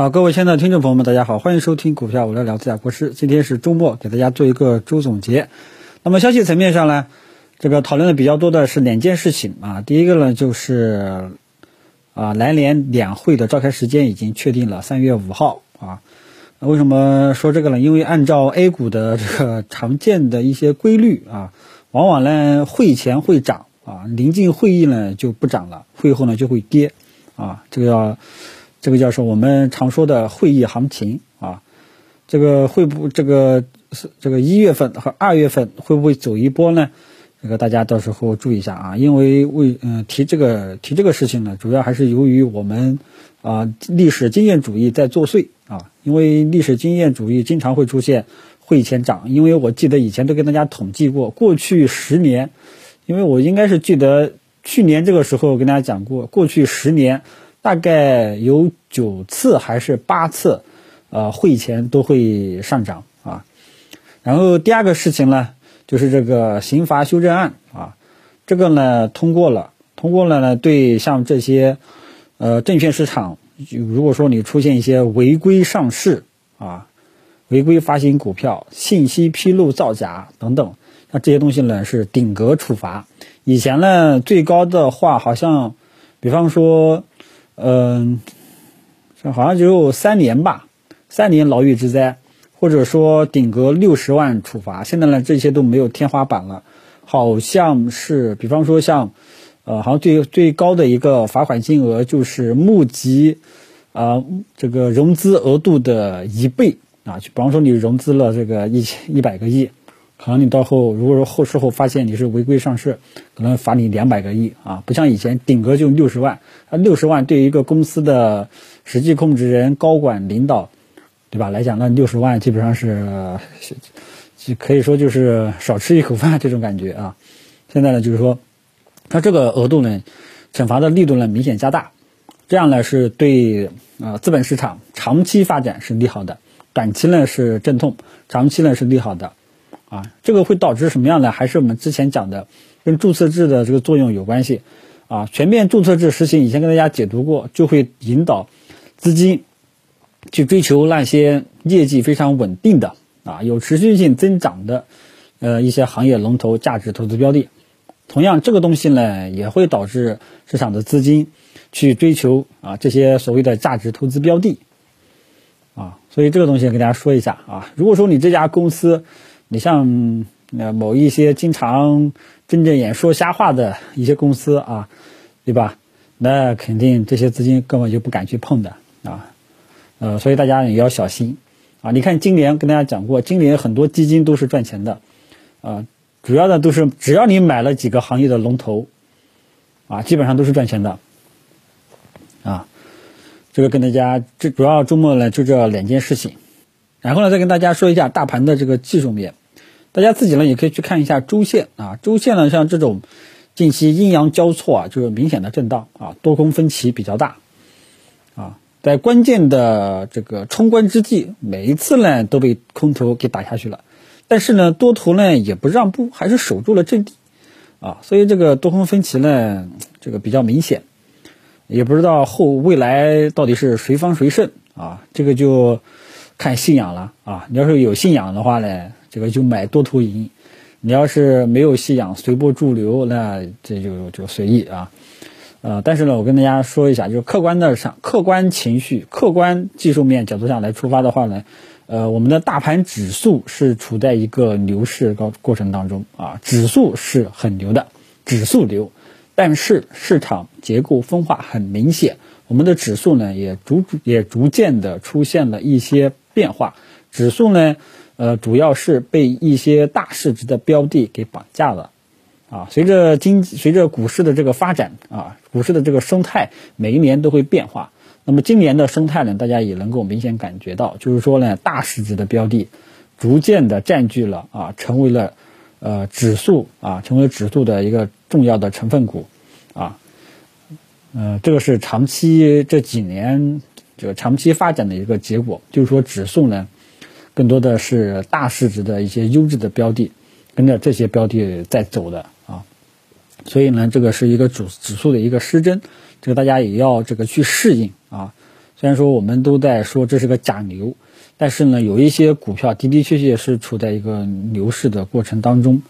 好，各位亲爱的听众朋友们，大家好，欢迎收听股票我来聊自家国师。今天是周末，给大家做一个周总结。那么消息层面上呢，这个讨论的比较多的是两件事情啊。第一个呢，就是啊，来年两会的召开时间已经确定了，三月五号啊。为什么说这个呢？因为按照 A 股的这个常见的一些规律啊，往往呢会前会涨啊，临近会议呢就不涨了，会后呢就会跌啊。这个要。这个叫是我们常说的会议行情啊，这个会不这个是这个一月份和二月份会不会走一波呢？这个大家到时候注意一下啊，因为为嗯提这个提这个事情呢，主要还是由于我们啊历史经验主义在作祟啊，因为历史经验主义经常会出现会前涨，因为我记得以前都跟大家统计过，过去十年，因为我应该是记得去年这个时候跟大家讲过，过去十年。大概有九次还是八次，呃，会前都会上涨啊。然后第二个事情呢，就是这个刑罚修正案啊，这个呢通过了，通过了呢，对像这些呃证券市场，如果说你出现一些违规上市啊、违规发行股票、信息披露造假等等，那这些东西呢是顶格处罚。以前呢最高的话好像，比方说。嗯，好像只有三年吧，三年牢狱之灾，或者说顶格六十万处罚。现在呢，这些都没有天花板了，好像是，比方说像，呃，好像最最高的一个罚款金额就是募集，啊，这个融资额度的一倍啊，就比方说你融资了这个一千一百个亿。可能你到后，如果说后事后发现你是违规上市，可能罚你两百个亿啊，不像以前顶格就六十万，啊六十万对于一个公司的实际控制人、高管、领导，对吧来讲，那六十万基本上是，可以说就是少吃一口饭 这种感觉啊。现在呢，就是说，它这个额度呢，惩罚的力度呢明显加大，这样呢是对啊资本市场长期发展是利好的，短期呢是阵痛，长期呢是利好的。啊，这个会导致什么样的？还是我们之前讲的，跟注册制的这个作用有关系。啊，全面注册制实行，以前跟大家解读过，就会引导资金去追求那些业绩非常稳定的、啊有持续性增长的，呃一些行业龙头价值投资标的。同样，这个东西呢，也会导致市场的资金去追求啊这些所谓的价值投资标的。啊，所以这个东西跟大家说一下啊，如果说你这家公司，你像呃某一些经常睁着眼说瞎话的一些公司啊，对吧？那肯定这些资金根本就不敢去碰的啊，呃，所以大家也要小心啊。你看今年跟大家讲过，今年很多基金都是赚钱的啊，主要的都是只要你买了几个行业的龙头啊，基本上都是赚钱的啊。这个跟大家这主要周末呢就这两件事情，然后呢再跟大家说一下大盘的这个技术面。大家自己呢也可以去看一下周线啊，周线呢像这种近期阴阳交错啊，就是明显的震荡啊，多空分歧比较大啊，在关键的这个冲关之际，每一次呢都被空头给打下去了，但是呢多头呢也不让步，还是守住了阵地啊，所以这个多空分歧呢这个比较明显，也不知道后未来到底是谁方谁胜啊，这个就看信仰了啊，你要是有信仰的话呢。这个就买多头赢，你要是没有信仰，随波逐流，那这就就随意啊。呃，但是呢，我跟大家说一下，就是客观的上，客观情绪、客观技术面角度上来出发的话呢，呃，我们的大盘指数是处在一个牛市高过程当中啊，指数是很牛的，指数牛，但是市场结构分化很明显，我们的指数呢也逐也逐渐的出现了一些变化，指数呢。呃，主要是被一些大市值的标的给绑架了，啊，随着经随着股市的这个发展啊，股市的这个生态每一年都会变化。那么今年的生态呢，大家也能够明显感觉到，就是说呢，大市值的标的逐渐的占据了啊，成为了呃指数啊，成为指数的一个重要的成分股啊，呃，这个是长期这几年这个长期发展的一个结果，就是说指数呢。更多的是大市值的一些优质的标的，跟着这些标的在走的啊，所以呢，这个是一个主指数的一个失真，这个大家也要这个去适应啊。虽然说我们都在说这是个假牛，但是呢，有一些股票的的确确是处在一个牛市的过程当中，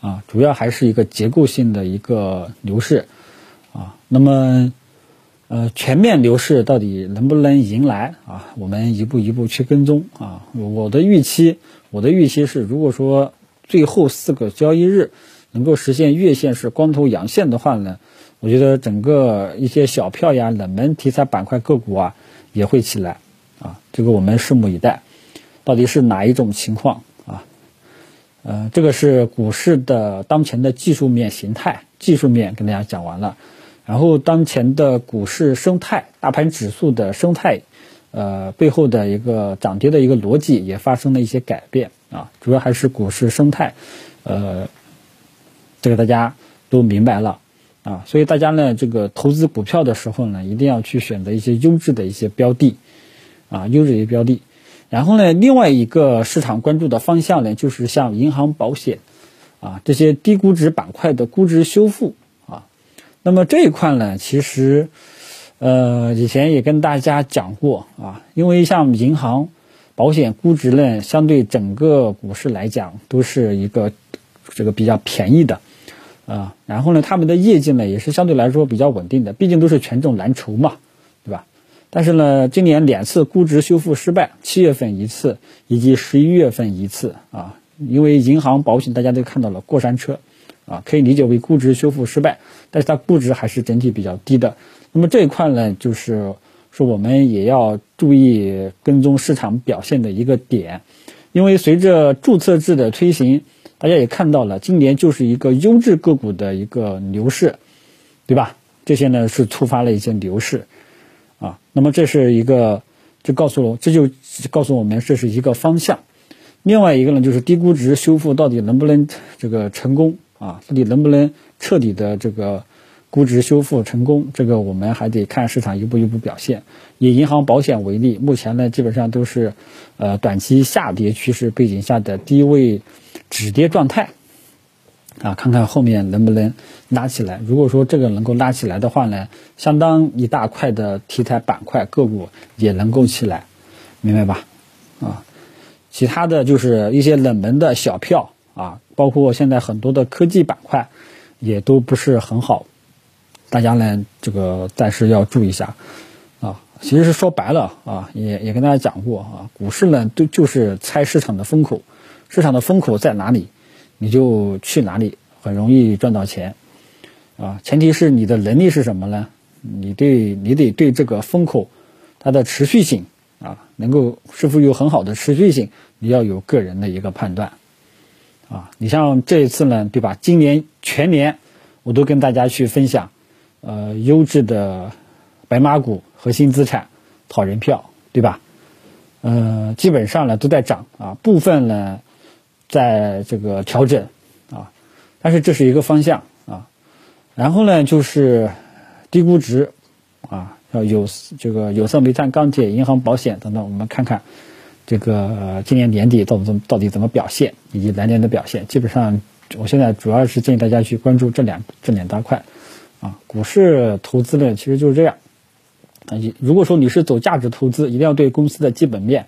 啊，主要还是一个结构性的一个牛市，啊，那么，呃，全面牛市到底能不能迎来啊？我们一步一步去跟踪啊。我的预期，我的预期是，如果说最后四个交易日能够实现月线是光头阳线的话呢，我觉得整个一些小票呀、冷门题材板块个股啊。也会起来，啊，这个我们拭目以待，到底是哪一种情况啊？呃，这个是股市的当前的技术面形态，技术面跟大家讲完了，然后当前的股市生态，大盘指数的生态，呃，背后的一个涨跌的一个逻辑也发生了一些改变啊，主要还是股市生态，呃，这个大家都明白了。啊，所以大家呢，这个投资股票的时候呢，一定要去选择一些优质的一些标的，啊，优质的标的。然后呢，另外一个市场关注的方向呢，就是像银行、保险，啊，这些低估值板块的估值修复，那么这一块呢，其实，呃，以前也跟大家讲过，啊，因为像银行、保险估值呢，相对整个股市来讲，都是一个这个比较便宜的。啊，然后呢，他们的业绩呢也是相对来说比较稳定的，毕竟都是权重蓝筹嘛，对吧？但是呢，今年两次估值修复失败，七月份一次，以及十一月份一次啊，因为银行保险大家都看到了过山车，啊，可以理解为估值修复失败，但是它估值还是整体比较低的。那么这一块呢，就是说我们也要注意跟踪市场表现的一个点，因为随着注册制的推行。大家也看到了，今年就是一个优质个股的一个牛市，对吧？这些呢是触发了一些牛市，啊，那么这是一个，就告诉我，这就告诉我们这是一个方向。另外一个呢，就是低估值修复到底能不能这个成功啊？到底能不能彻底的这个估值修复成功？这个我们还得看市场一步一步表现。以银行保险为例，目前呢基本上都是呃短期下跌趋势背景下的低位。止跌状态，啊，看看后面能不能拉起来。如果说这个能够拉起来的话呢，相当一大块的题材板块个股也能够起来，明白吧？啊，其他的就是一些冷门的小票啊，包括现在很多的科技板块也都不是很好，大家呢这个暂时要注意一下啊。其实是说白了啊，也也跟大家讲过啊，股市呢都就是猜市场的风口。市场的风口在哪里，你就去哪里，很容易赚到钱，啊，前提是你的能力是什么呢？你对，你得对这个风口，它的持续性啊，能够是否有很好的持续性，你要有个人的一个判断，啊，你像这一次呢，对吧？今年全年我都跟大家去分享，呃，优质的白马股、核心资产、好人票，对吧？呃，基本上呢都在涨啊，部分呢。在这个调整，啊，但是这是一个方向啊，然后呢就是低估值，啊，要有这个有色、煤炭、钢铁、银行、保险等等，我们看看这个今年年底到底到底怎么表现，以及来年的表现。基本上，我现在主要是建议大家去关注这两这两大块，啊，股市投资呢其实就是这样，啊，如果说你是走价值投资，一定要对公司的基本面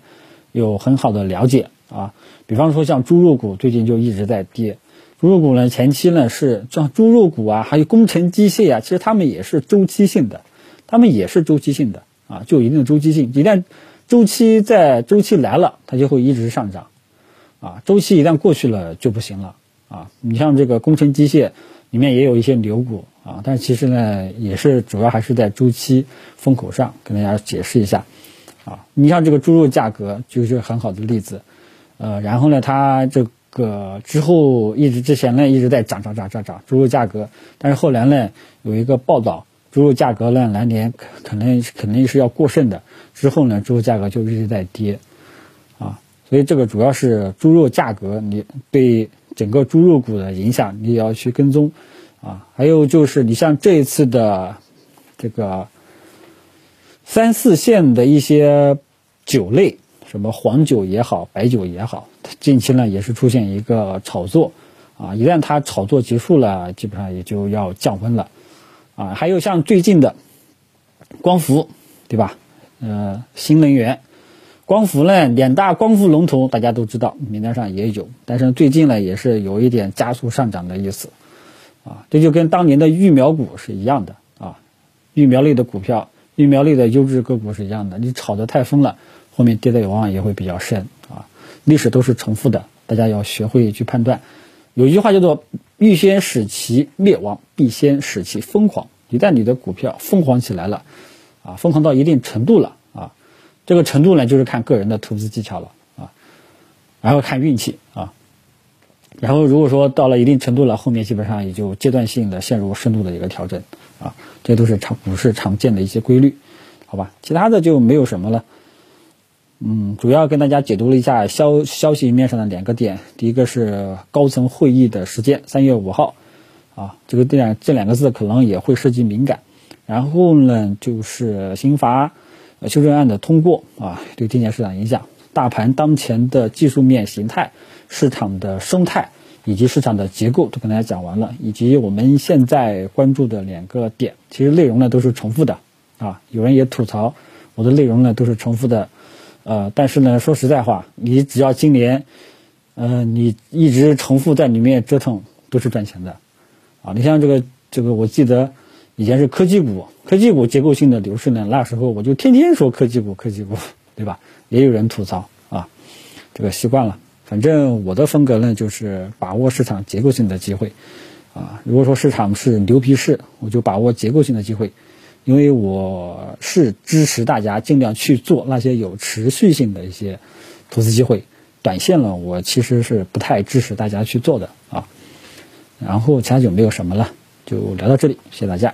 有很好的了解。啊，比方说像猪肉股最近就一直在跌，猪肉股呢前期呢是像猪肉股啊，还有工程机械啊，其实它们也是周期性的，它们也是周期性的啊，就有一定的周期性。一旦周期在周期来了，它就会一直上涨，啊，周期一旦过去了就不行了啊。你像这个工程机械里面也有一些牛股啊，但其实呢也是主要还是在周期风口上，跟大家解释一下啊。你像这个猪肉价格就是很好的例子。呃，然后呢，它这个之后一直之前呢一直在涨涨涨涨涨猪肉价格，但是后来呢有一个报道，猪肉价格呢来年可能肯定是要过剩的，之后呢猪肉价格就一直在跌，啊，所以这个主要是猪肉价格你对整个猪肉股的影响你也要去跟踪，啊，还有就是你像这一次的这个三四线的一些酒类。什么黄酒也好，白酒也好，近期呢也是出现一个炒作，啊，一旦它炒作结束了，基本上也就要降温了，啊，还有像最近的光伏，对吧？呃，新能源。光伏呢，两大光伏龙头大家都知道，名单上也有，但是最近呢也是有一点加速上涨的意思，啊，这就跟当年的育苗股是一样的啊，育苗类的股票、育苗类的优质个股是一样的，你炒得太疯了，后面跌的往往也会比较深啊，历史都是重复的，大家要学会去判断。有一句话叫做“欲先使其灭亡，必先使其疯狂”，一旦你的股票疯狂起来了，啊，疯狂到一定程度了。啊这个程度呢，就是看个人的投资技巧了啊，然后看运气啊，然后如果说到了一定程度了，后面基本上也就阶段性的陷入深度的一个调整啊，这都是常股市常见的一些规律，好吧？其他的就没有什么了。嗯，主要跟大家解读了一下消消息面上的两个点，第一个是高层会议的时间，三月五号啊，这个这两这两个字可能也会涉及敏感。然后呢，就是刑罚。修正案的通过啊，对今年市场影响，大盘当前的技术面形态、市场的生态以及市场的结构都跟大家讲完了，以及我们现在关注的两个点，其实内容呢都是重复的啊。有人也吐槽我的内容呢都是重复的，呃，但是呢说实在话，你只要今年，呃，你一直重复在里面折腾都是赚钱的，啊，你像这个这个，我记得。以前是科技股，科技股结构性的牛市呢，那时候我就天天说科技股，科技股，对吧？也有人吐槽啊，这个习惯了。反正我的风格呢，就是把握市场结构性的机会，啊，如果说市场是牛皮市，我就把握结构性的机会，因为我是支持大家尽量去做那些有持续性的一些投资机会，短线呢我其实是不太支持大家去做的啊。然后其他就没有什么了，就聊到这里，谢谢大家。